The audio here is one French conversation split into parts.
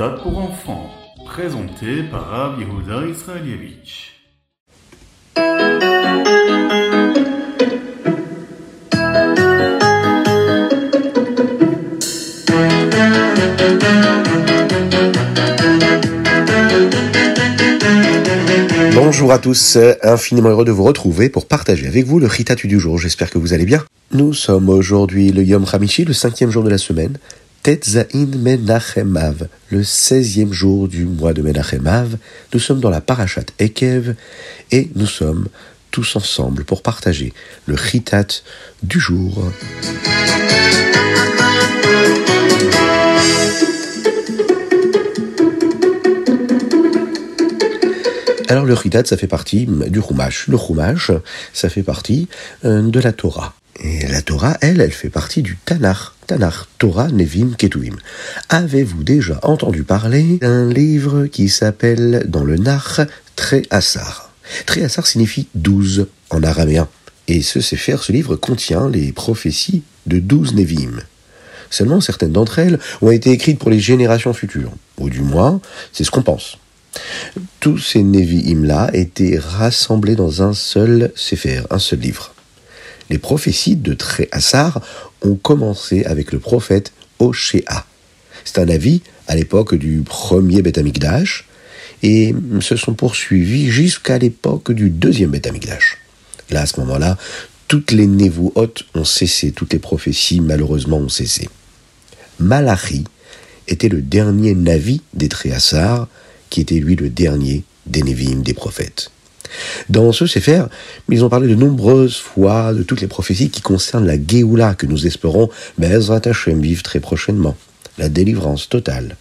Ritat pour enfants, présenté par Rav Israelievich. Bonjour à tous, infiniment heureux de vous retrouver pour partager avec vous le Ritatu du jour. J'espère que vous allez bien. Nous sommes aujourd'hui le Yom Hamishi, le cinquième jour de la semaine, Menachemav, le seizième jour du mois de Menachemav. Nous sommes dans la Parashat Ekev et nous sommes tous ensemble pour partager le Ritat du jour. Alors le Ritat, ça fait partie du Chumash. Le Chumash, ça fait partie euh, de la Torah. Et la Torah, elle, elle fait partie du Tanakh. Tanakh, Torah, Nevim, Ketuvim. Avez-vous déjà entendu parler d'un livre qui s'appelle dans le Nach Tréassar Tréassar signifie douze en araméen. Et ce faire ce livre contient les prophéties de douze Nevim. Seulement certaines d'entre elles ont été écrites pour les générations futures. Ou du moins, c'est ce qu'on pense. Tous ces Nevi'im-là étaient rassemblés dans un seul Sefer, un seul livre. Les prophéties de Tréhassar ont commencé avec le prophète Oshéa. C'est un avis à l'époque du premier Beth et se sont poursuivis jusqu'à l'époque du deuxième Beth. Là, à ce moment-là, toutes les Nevuot ont cessé, toutes les prophéties malheureusement ont cessé. Malachi était le dernier Navi des Tréhassar, qui était lui le dernier des Nevi'im, des prophètes. Dans ce Sefer, ils ont parlé de nombreuses fois de toutes les prophéties qui concernent la Géoula que nous espérons, Bezrat Hashem, vivre très prochainement, la délivrance totale.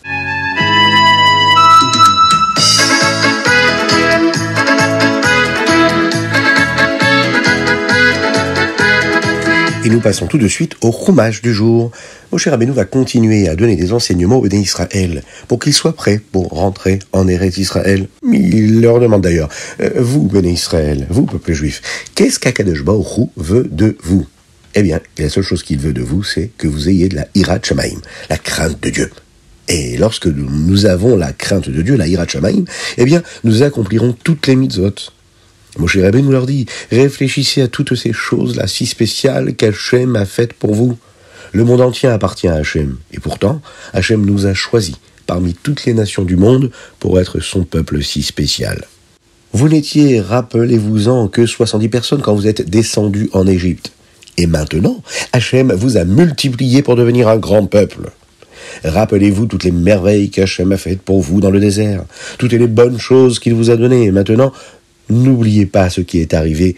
Et nous passons tout de suite au Chumash du jour. Moshe Rabbeinu va continuer à donner des enseignements au Béné Israël pour qu'ils soient prêts pour rentrer en Eretz Israël. Il leur demande d'ailleurs, euh, vous Béné Israël, vous peuple juif, qu'est-ce qu'Akadosh Baruch veut de vous? Eh bien, la seule chose qu'il veut de vous, c'est que vous ayez de la Hirat Shamaim, la crainte de Dieu. Et lorsque nous avons la crainte de Dieu, la Hirat Shamaim, eh bien, nous accomplirons toutes les mitzvot. Moshe nous leur dit, réfléchissez à toutes ces choses-là si spéciales qu'Hachem a faites pour vous. Le monde entier appartient à Hachem, et pourtant, Hachem nous a choisis parmi toutes les nations du monde pour être son peuple si spécial. Vous n'étiez, rappelez-vous-en, que 70 personnes quand vous êtes descendus en Égypte. Et maintenant, Hachem vous a multiplié pour devenir un grand peuple. Rappelez-vous toutes les merveilles qu'Hachem a faites pour vous dans le désert, toutes les bonnes choses qu'il vous a données. Et maintenant, N'oubliez pas ce qui est arrivé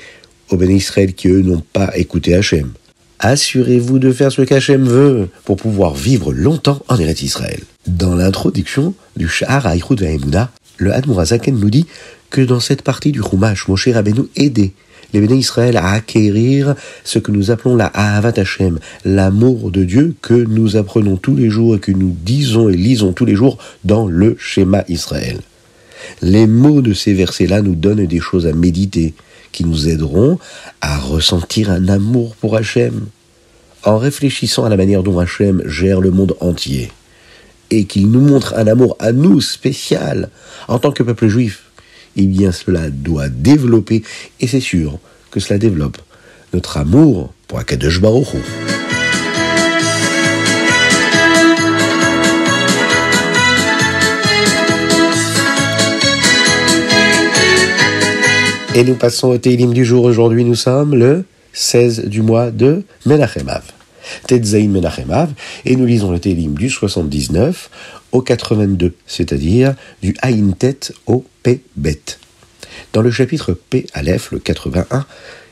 aux bénis Israël qui, eux, n'ont pas écouté Hachem. Assurez-vous de faire ce qu'Hachem veut pour pouvoir vivre longtemps en Eretz Israël. Dans l'introduction du Shahar Haïchoud Haïmouna, le Hadmourazaken nous dit que dans cette partie du Chumash, Moshe Rabbeinu aidait les bénis Israël à acquérir ce que nous appelons la Ahavat Hashem, l'amour de Dieu que nous apprenons tous les jours et que nous disons et lisons tous les jours dans le schéma Israël. Les mots de ces versets-là nous donnent des choses à méditer, qui nous aideront à ressentir un amour pour Hachem, en réfléchissant à la manière dont Hachem gère le monde entier, et qu'il nous montre un amour à nous spécial en tant que peuple juif. Eh bien, cela doit développer, et c'est sûr que cela développe notre amour pour Akadosh Baruch. Et nous passons au Teilim du jour. Aujourd'hui, nous sommes le 16 du mois de Menachemav. Tetzain Menachemav. Et nous lisons le Teilim du 79 au 82, c'est-à-dire du Aïn Tet au P Bet. Dans le chapitre P Aleph, le 81,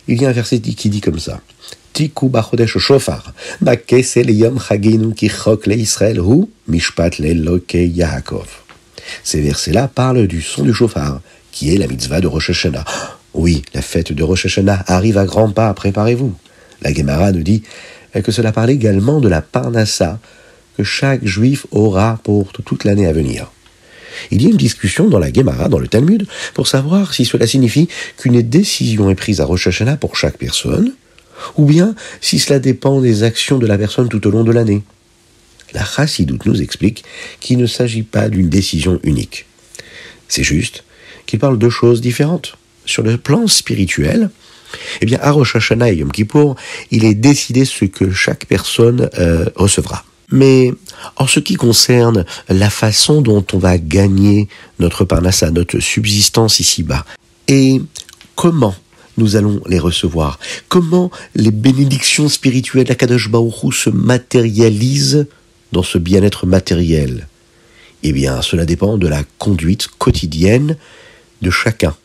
il y a un verset qui dit comme ça. Tiku bachodesh shofar, yom chaginu ki chok le hu, mishpat le Yaakov. Ces versets-là parlent du son du chauffard, qui est la mitzvah de Rosh Hashanah. Oui, la fête de Rosh Hashanah arrive à grands pas, préparez-vous. La Gemara nous dit que cela parle également de la parnassa que chaque juif aura pour toute l'année à venir? Il y a une discussion dans la Gemara, dans le Talmud, pour savoir si cela signifie qu'une décision est prise à Rosh Hashanah pour chaque personne, ou bien si cela dépend des actions de la personne tout au long de l'année. La Chassidoute nous explique qu'il ne s'agit pas d'une décision unique. C'est juste qu'il parle de choses différentes. Sur le plan spirituel, eh bien, à Rosh Hashanah et Yom Kippour, il est décidé ce que chaque personne euh, recevra. Mais en ce qui concerne la façon dont on va gagner notre parnassa, notre subsistance ici-bas, et comment nous allons les recevoir, comment les bénédictions spirituelles d'Akadosh Baruch se matérialisent dans ce bien-être matériel, eh bien, cela dépend de la conduite quotidienne de chacun,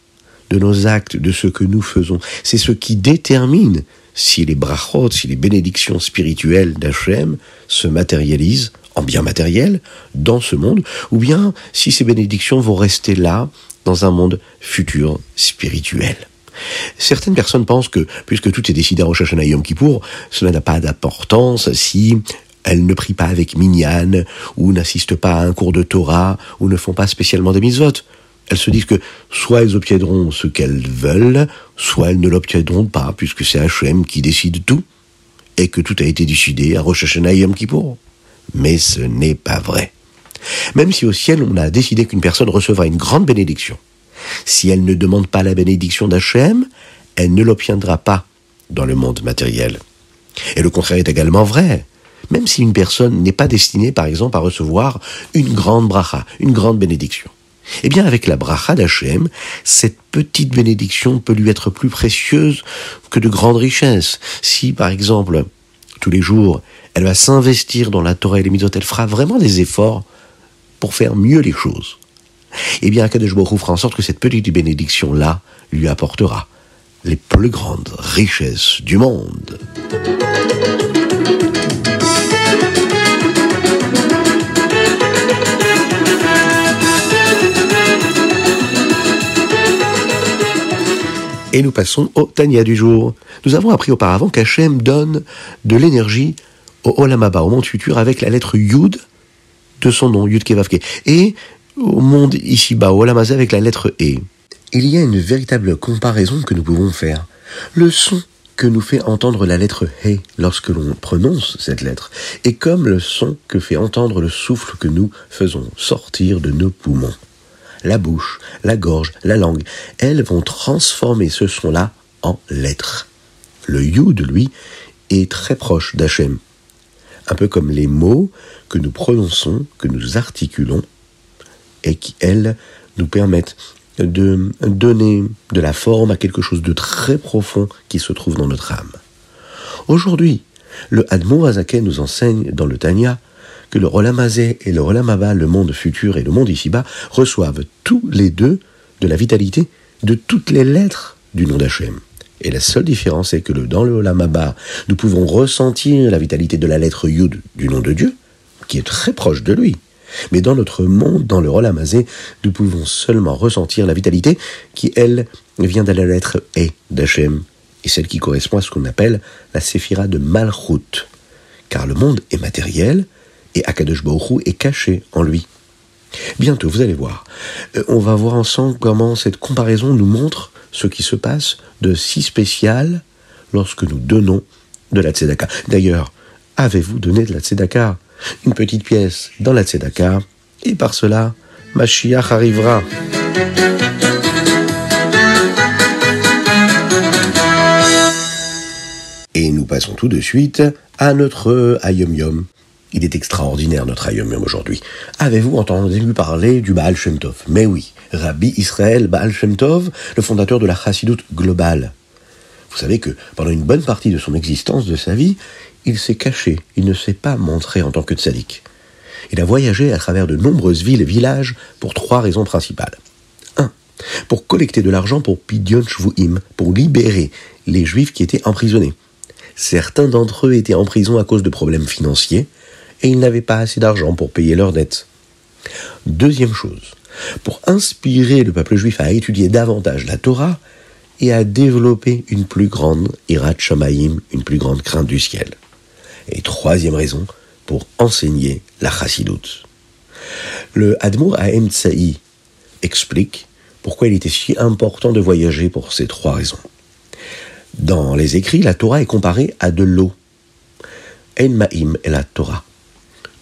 de nos actes, de ce que nous faisons. C'est ce qui détermine si les brachot, si les bénédictions spirituelles d'Hachem se matérialisent en bien matériel dans ce monde, ou bien si ces bénédictions vont rester là dans un monde futur spirituel. Certaines personnes pensent que, puisque tout est décidé à Rosh Hashanah Kippour, cela n'a pas d'importance si elles ne prient pas avec minyan, ou n'assistent pas à un cours de Torah, ou ne font pas spécialement des mitzvot. Elles se disent que soit elles obtiendront ce qu'elles veulent, soit elles ne l'obtiendront pas, puisque c'est Hachem qui décide tout, et que tout a été décidé à Rosh Hashanah Yom Kippour. Mais ce n'est pas vrai. Même si au ciel on a décidé qu'une personne recevra une grande bénédiction, si elle ne demande pas la bénédiction d'Hachem, elle ne l'obtiendra pas dans le monde matériel. Et le contraire est également vrai. Même si une personne n'est pas destinée, par exemple, à recevoir une grande bracha, une grande bénédiction. Eh bien, avec la bracha d'Hachem, cette petite bénédiction peut lui être plus précieuse que de grandes richesses. Si, par exemple, tous les jours, elle va s'investir dans la Torah et les mitzvot, elle fera vraiment des efforts pour faire mieux les choses. Eh bien, Akadosh Baruch fera en sorte que cette petite bénédiction-là lui apportera les plus grandes richesses du monde. Et nous passons au Tania du jour. Nous avons appris auparavant qu'Hachem donne de l'énergie au Olamaba, au monde futur, avec la lettre Yud de son nom, Yud Kevavke. Et au monde ici-bas, au Olamazé, avec la lettre E. Il y a une véritable comparaison que nous pouvons faire. Le son que nous fait entendre la lettre He lorsque l'on prononce cette lettre est comme le son que fait entendre le souffle que nous faisons sortir de nos poumons la bouche, la gorge, la langue, elles vont transformer ce son-là en lettres. Le Yud, lui, est très proche d'Hachem. Un peu comme les mots que nous prononçons, que nous articulons, et qui, elles, nous permettent de donner de la forme à quelque chose de très profond qui se trouve dans notre âme. Aujourd'hui, le Admon Azaken nous enseigne dans le Tanya que le Rolamazé et le Rolamaba, le monde futur et le monde ici-bas, reçoivent tous les deux de la vitalité de toutes les lettres du nom d'Hachem. Et la seule différence est que dans le Olamaba, nous pouvons ressentir la vitalité de la lettre Yud du nom de Dieu, qui est très proche de lui. Mais dans notre monde, dans le Rolamazé, nous pouvons seulement ressentir la vitalité qui, elle, vient de la lettre E d'Hachem, et celle qui correspond à ce qu'on appelle la séphira de Malchut. Car le monde est matériel, et Akadosh Baruch est caché en lui. Bientôt, vous allez voir. Euh, on va voir ensemble comment cette comparaison nous montre ce qui se passe de si spécial lorsque nous donnons de la tzedaka. D'ailleurs, avez-vous donné de la tzedaka? Une petite pièce dans la tzedaka, et par cela, Mashiach arrivera. Et nous passons tout de suite à notre Ayom Yom. Il est extraordinaire notre Ayom aujourd'hui. Avez-vous entendu parler du Baal Shem Tov? Mais oui, Rabbi Israël Baal Shem Tov, le fondateur de la Chassidoute globale. Vous savez que pendant une bonne partie de son existence, de sa vie, il s'est caché, il ne s'est pas montré en tant que tzaddik. Il a voyagé à travers de nombreuses villes et villages pour trois raisons principales. 1. Pour collecter de l'argent pour Pidyon Shvuim, pour libérer les juifs qui étaient emprisonnés. Certains d'entre eux étaient en prison à cause de problèmes financiers, et ils n'avaient pas assez d'argent pour payer leurs dettes. Deuxième chose, pour inspirer le peuple juif à étudier davantage la Torah et à développer une plus grande irat shamaim, une plus grande crainte du ciel. Et troisième raison, pour enseigner la chassidoute. Le Admour Ahem Tsaï explique pourquoi il était si important de voyager pour ces trois raisons. Dans les écrits, la Torah est comparée à de l'eau. En Ma'im est la Torah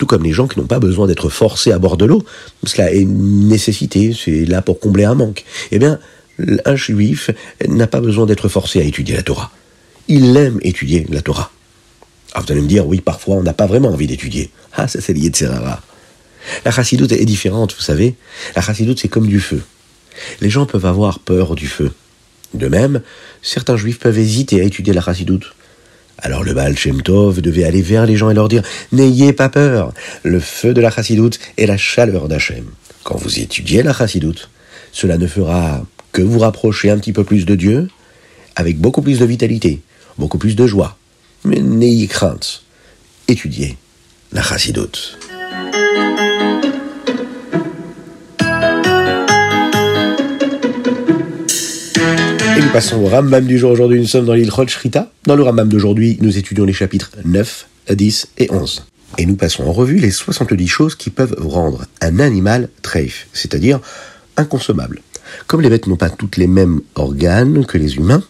tout comme les gens qui n'ont pas besoin d'être forcés à bord de l'eau, cela est une nécessité, c'est là pour combler un manque. Eh bien, un juif n'a pas besoin d'être forcé à étudier la Torah. Il aime étudier la Torah. Ah, vous allez me dire, oui, parfois on n'a pas vraiment envie d'étudier. Ah, ça c'est lié de Serara. La chassidoute est différente, vous savez. La chassidoute, c'est comme du feu. Les gens peuvent avoir peur du feu. De même, certains juifs peuvent hésiter à étudier la chassidoute. Alors le Baal Shem Tov devait aller vers les gens et leur dire N'ayez pas peur, le feu de la chassidoute est la chaleur d'Hachem. Quand vous étudiez la chassidoute, cela ne fera que vous rapprocher un petit peu plus de Dieu, avec beaucoup plus de vitalité, beaucoup plus de joie. Mais n'ayez crainte, étudiez la chassidoute. Nous passons au Rambam du jour. Aujourd'hui, nous sommes dans l'île Shrita. Dans le Rambam d'aujourd'hui, nous étudions les chapitres 9, 10 et 11. Et nous passons en revue les 70 choses qui peuvent rendre un animal treif, c'est-à-dire inconsommable. Comme les bêtes n'ont pas toutes les mêmes organes que les humains,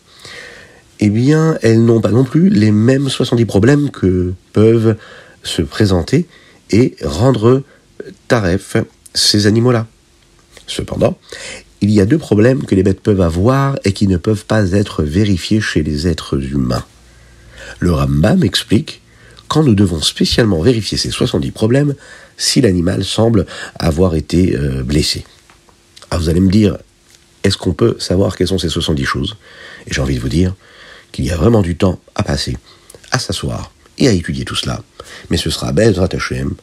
eh bien, elles n'ont pas non plus les mêmes 70 problèmes que peuvent se présenter et rendre taref ces animaux-là. Cependant, il y a deux problèmes que les bêtes peuvent avoir et qui ne peuvent pas être vérifiés chez les êtres humains. Le Rambam explique quand nous devons spécialement vérifier ces 70 problèmes si l'animal semble avoir été euh, blessé. Alors ah, vous allez me dire, est-ce qu'on peut savoir quelles sont ces 70 choses? Et j'ai envie de vous dire qu'il y a vraiment du temps à passer, à s'asseoir et à étudier tout cela. Mais ce sera Bezrat Hashem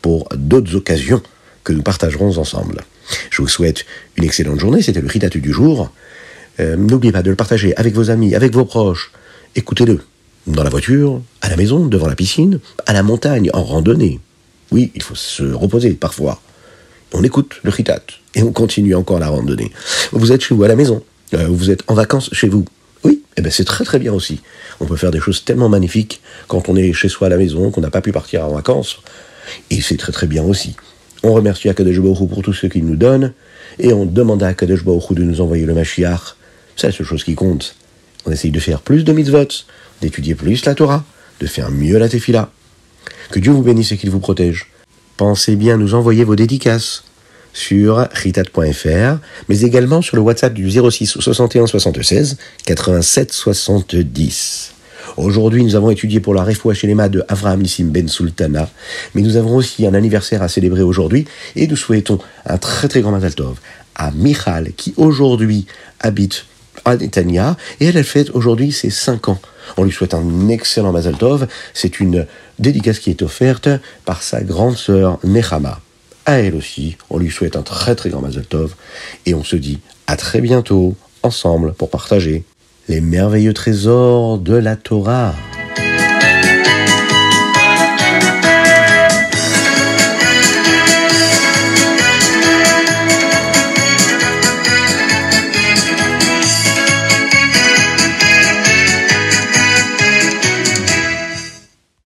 pour d'autres occasions que nous partagerons ensemble. Je vous souhaite une excellente journée, c'était le Ritat du jour. Euh, n'oubliez pas de le partager avec vos amis, avec vos proches. Écoutez-le. Dans la voiture, à la maison, devant la piscine, à la montagne, en randonnée. Oui, il faut se reposer parfois. On écoute le Ritat et on continue encore la randonnée. Vous êtes chez vous à la maison, euh, vous êtes en vacances chez vous. Oui, eh ben c'est très très bien aussi. On peut faire des choses tellement magnifiques quand on est chez soi à la maison, qu'on n'a pas pu partir en vacances. Et c'est très très bien aussi. On remercie Akadosh Baruch pour tout ce qu'il nous donne, et on demande à Akadosh Baruch de nous envoyer le Mashiach. C'est la seule chose qui compte. On essaye de faire plus de mitzvot, d'étudier plus la Torah, de faire mieux la tefila. Que Dieu vous bénisse et qu'il vous protège. Pensez bien nous envoyer vos dédicaces sur ritat.fr, mais également sur le WhatsApp du 06 61 76 87 70. Aujourd'hui, nous avons étudié pour la Refoua Shelema de Avraham Nissim Ben Sultana, mais nous avons aussi un anniversaire à célébrer aujourd'hui, et nous souhaitons un très très grand Mazal Tov à Michal, qui aujourd'hui habite à Netanya, et elle, elle fête aujourd'hui ses 5 ans. On lui souhaite un excellent Mazal Tov. C'est une dédicace qui est offerte par sa grande sœur Nechama. À elle aussi, on lui souhaite un très très grand Mazal Tov. Et on se dit à très bientôt ensemble pour partager les merveilleux trésors de la Torah.